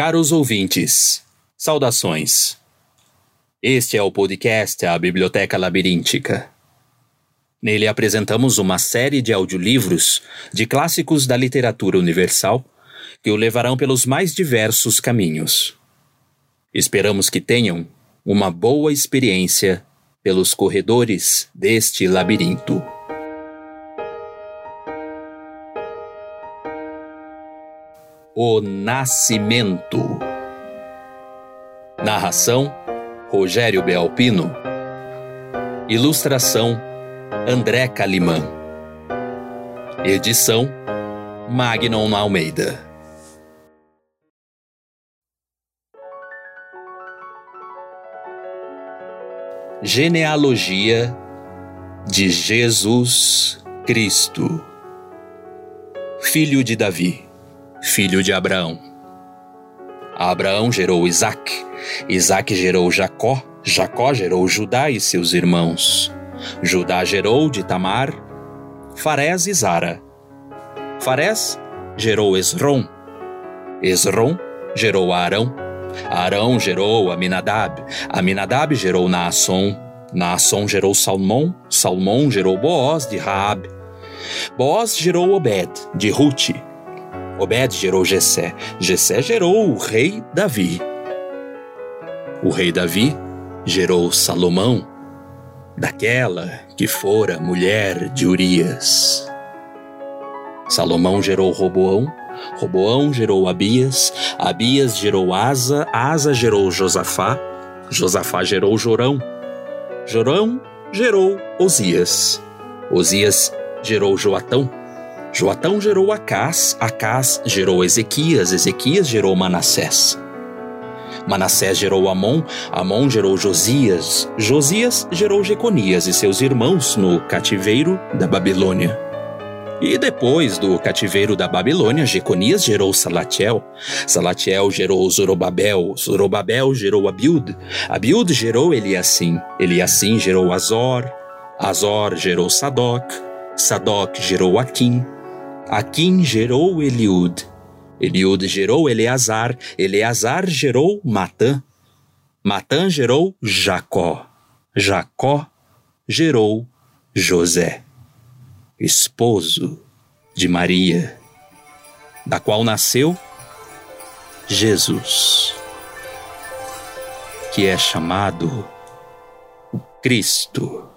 Caros ouvintes, saudações. Este é o podcast A Biblioteca Labiríntica. Nele apresentamos uma série de audiolivros de clássicos da literatura universal que o levarão pelos mais diversos caminhos. Esperamos que tenham uma boa experiência pelos corredores deste labirinto. O Nascimento. Narração: Rogério Belpino. Ilustração: André Calimã. Edição: Magnon Almeida. Genealogia de Jesus Cristo, filho de Davi filho de Abraão. Abraão gerou Isaac, Isaac gerou Jacó, Jacó gerou Judá e seus irmãos. Judá gerou de Tamar, Farés e Zara. Farés gerou Esrom, Esrom gerou Arão, Arão gerou Aminadab, Aminadab gerou Naasson, Naasson gerou Salmão, Salmão gerou Boaz de Raab, Boaz gerou Obed de Ruth, Obed gerou Jessé. Jessé gerou o rei Davi. O rei Davi gerou Salomão, daquela que fora mulher de Urias. Salomão gerou Roboão, Roboão gerou Abias, Abias gerou Asa, Asa gerou Josafá, Josafá gerou Jorão, Jorão gerou Osias, Osias gerou Joatão, Joatão gerou Acás, Acás gerou Ezequias, Ezequias gerou Manassés. Manassés gerou Amon, Amon gerou Josias, Josias gerou Jeconias e seus irmãos no cativeiro da Babilônia. E depois do cativeiro da Babilônia, Jeconias gerou Salatiel, Salatiel gerou Zorobabel, Zorobabel gerou Abiud, Abiud gerou Eliassim, Eliassim gerou Azor, Azor gerou Sadoc, Sadoc gerou Aquim, Aquim gerou Eliud. Eliud gerou Eleazar. Eleazar gerou Matã. Matã gerou Jacó. Jacó gerou José, esposo de Maria, da qual nasceu Jesus, que é chamado Cristo.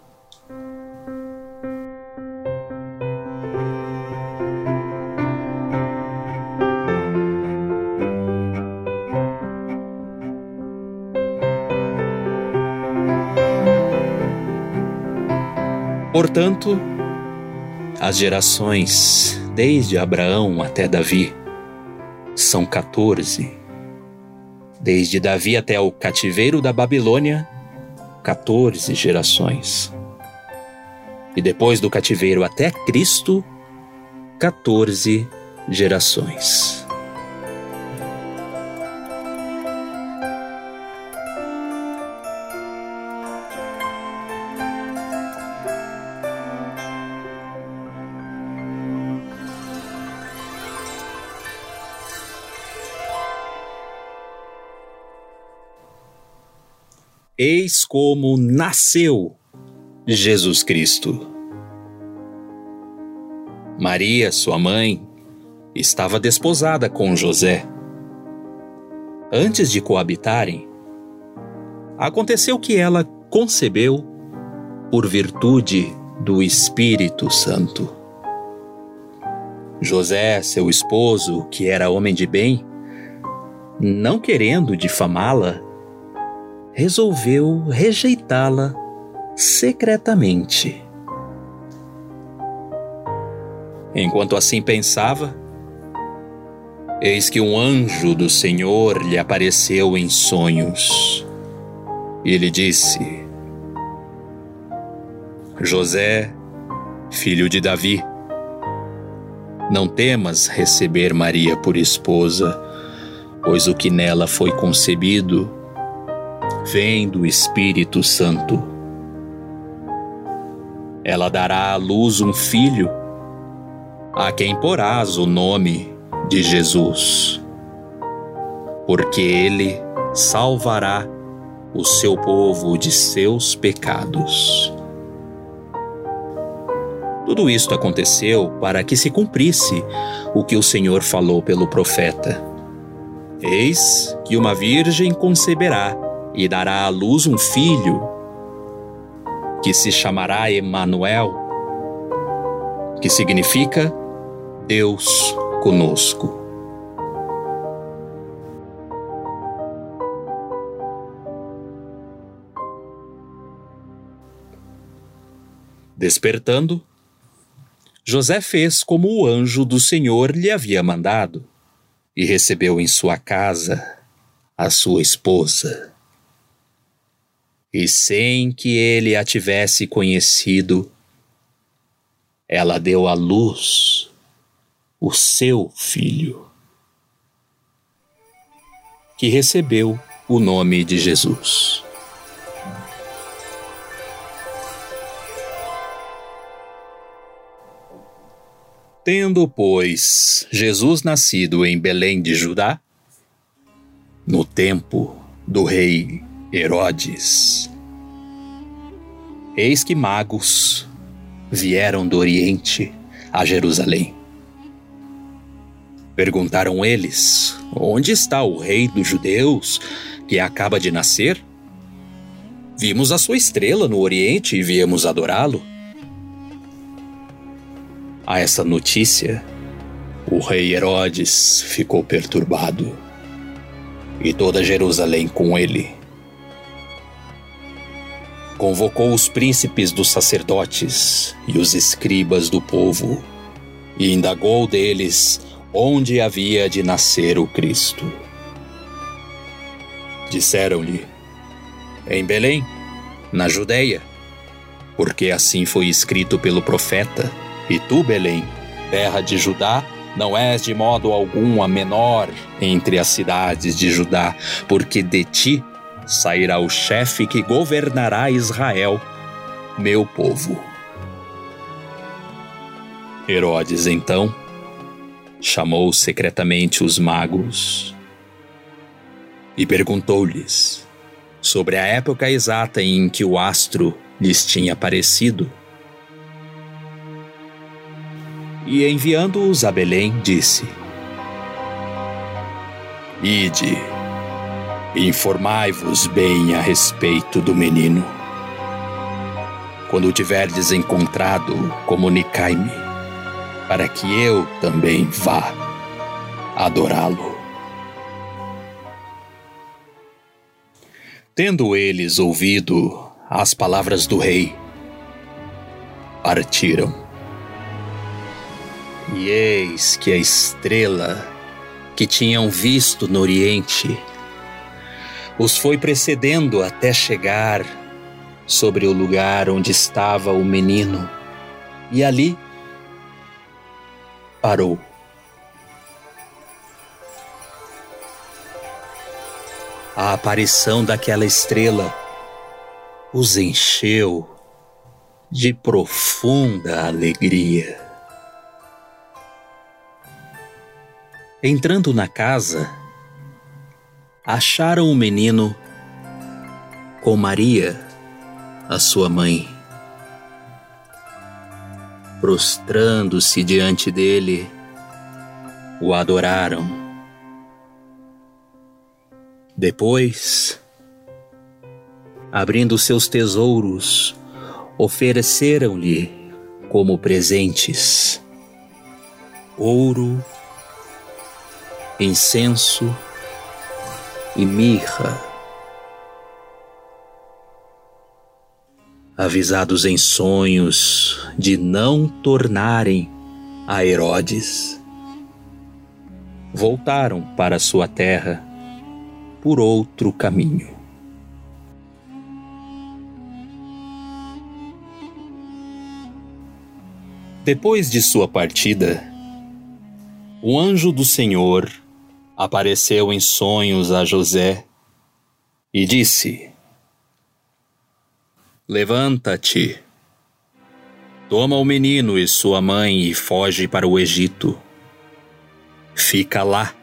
Portanto, as gerações, desde Abraão até Davi, são 14. Desde Davi até o cativeiro da Babilônia, 14 gerações. E depois do cativeiro até Cristo, 14 gerações. Eis como nasceu Jesus Cristo. Maria, sua mãe, estava desposada com José. Antes de coabitarem, aconteceu que ela concebeu por virtude do Espírito Santo. José, seu esposo, que era homem de bem, não querendo difamá-la, resolveu rejeitá-la secretamente. Enquanto assim pensava, eis que um anjo do Senhor lhe apareceu em sonhos e lhe disse: José, filho de Davi, não temas receber Maria por esposa, pois o que nela foi concebido vem do Espírito Santo. Ela dará à luz um filho, a quem porás o nome de Jesus. porque ele salvará o seu povo de seus pecados. Tudo isto aconteceu para que se cumprisse o que o Senhor falou pelo profeta. Eis que uma virgem conceberá e dará à luz um filho, que se chamará Emanuel, que significa Deus conosco. Despertando, José fez como o anjo do Senhor lhe havia mandado e recebeu em sua casa a sua esposa. E sem que ele a tivesse conhecido, ela deu à luz o seu filho, que recebeu o nome de Jesus. Tendo, pois, Jesus nascido em Belém de Judá, no tempo do rei Herodes, eis que magos vieram do Oriente a Jerusalém. Perguntaram eles: Onde está o rei dos judeus que acaba de nascer? Vimos a sua estrela no Oriente e viemos adorá-lo. A essa notícia, o rei Herodes ficou perturbado e toda Jerusalém com ele. Convocou os príncipes dos sacerdotes e os escribas do povo e indagou deles onde havia de nascer o Cristo. Disseram-lhe: Em Belém, na Judéia, porque assim foi escrito pelo profeta e tu, Belém, terra de Judá, não és de modo algum a menor entre as cidades de Judá, porque de ti sairá o chefe que governará Israel, meu povo. Herodes, então, chamou secretamente os magos e perguntou-lhes sobre a época exata em que o astro lhes tinha aparecido e enviando-os a Belém, disse: Ide, informai-vos bem a respeito do menino. Quando o tiverdes encontrado, comunicai-me, para que eu também vá adorá-lo. Tendo eles ouvido as palavras do rei, partiram e eis que a estrela que tinham visto no Oriente os foi precedendo até chegar sobre o lugar onde estava o menino, e ali parou. A aparição daquela estrela os encheu de profunda alegria. Entrando na casa, acharam o menino com Maria, a sua mãe. Prostrando-se diante dele, o adoraram. Depois, abrindo seus tesouros, ofereceram-lhe como presentes ouro, incenso e mirra. Avisados em sonhos de não tornarem a Herodes, voltaram para sua terra por outro caminho. Depois de sua partida, o anjo do Senhor apareceu em sonhos a José e disse: Levanta-te, toma o menino e sua mãe e foge para o Egito. Fica lá,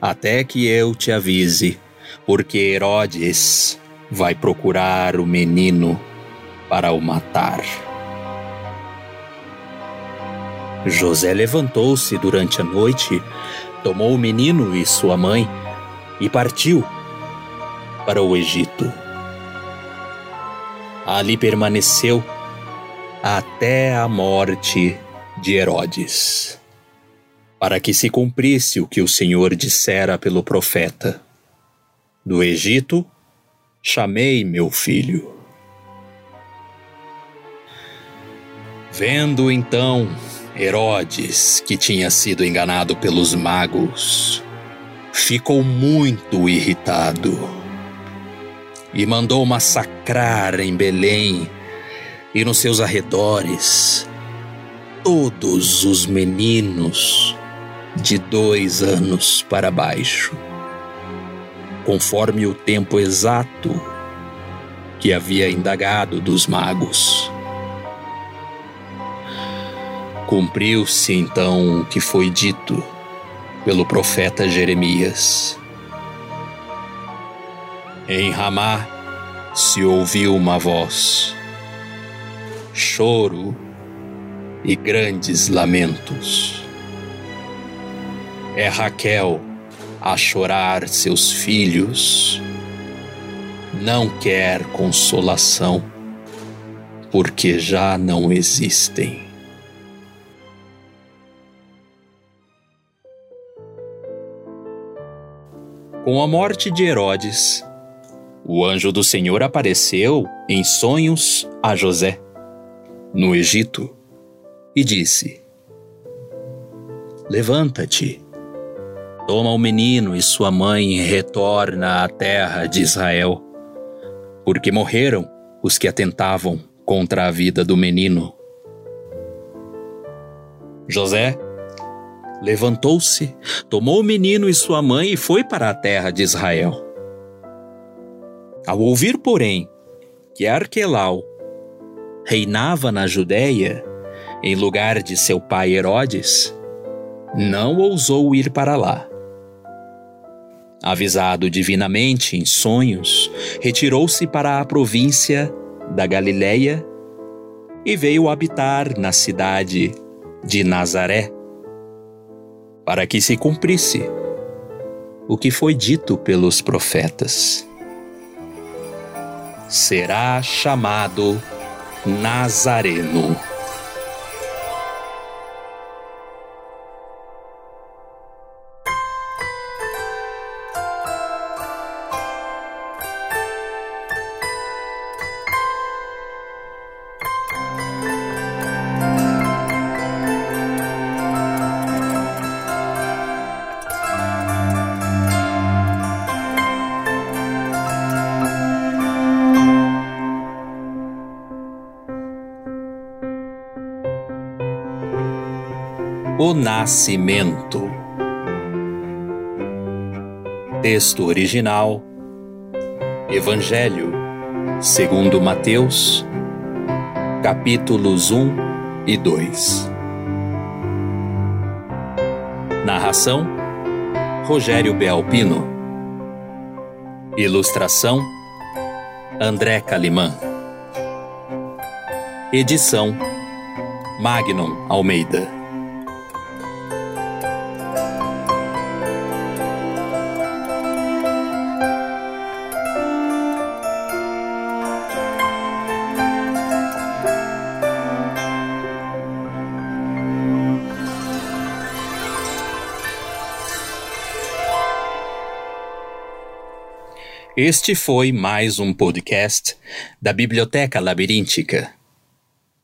até que eu te avise, porque Herodes vai procurar o menino para o matar. José levantou-se durante a noite, tomou o menino e sua mãe e partiu para o Egito. Ali permaneceu até a morte de Herodes, para que se cumprisse o que o Senhor dissera pelo profeta: Do Egito chamei meu filho. Vendo então Herodes, que tinha sido enganado pelos magos, ficou muito irritado e mandou massacrar em Belém e nos seus arredores todos os meninos de dois anos para baixo, conforme o tempo exato que havia indagado dos magos. Cumpriu-se então o que foi dito pelo profeta Jeremias. Em Ramá se ouviu uma voz, choro e grandes lamentos. É Raquel a chorar seus filhos, não quer consolação, porque já não existem. Com a morte de Herodes, o anjo do Senhor apareceu em sonhos a José, no Egito, e disse: Levanta-te, toma o menino e sua mãe e retorna à terra de Israel, porque morreram os que atentavam contra a vida do menino. José levantou-se, tomou o menino e sua mãe e foi para a terra de Israel. Ao ouvir, porém, que Arquelau reinava na Judéia, em lugar de seu pai Herodes, não ousou ir para lá. Avisado divinamente em sonhos, retirou-se para a província da Galiléia e veio habitar na cidade de Nazaré para que se cumprisse o que foi dito pelos profetas. Será chamado Nazareno. O Nascimento. Texto original: Evangelho segundo Mateus, capítulos 1 e 2. Narração: Rogério Belpino. Ilustração: André Calimã. Edição: Magnum Almeida. Este foi mais um podcast da Biblioteca Labiríntica.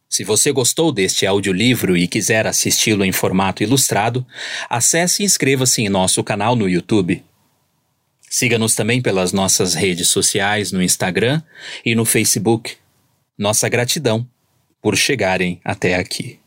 Se você gostou deste audiolivro e quiser assisti-lo em formato ilustrado, acesse e inscreva-se em nosso canal no YouTube. Siga-nos também pelas nossas redes sociais no Instagram e no Facebook. Nossa gratidão por chegarem até aqui.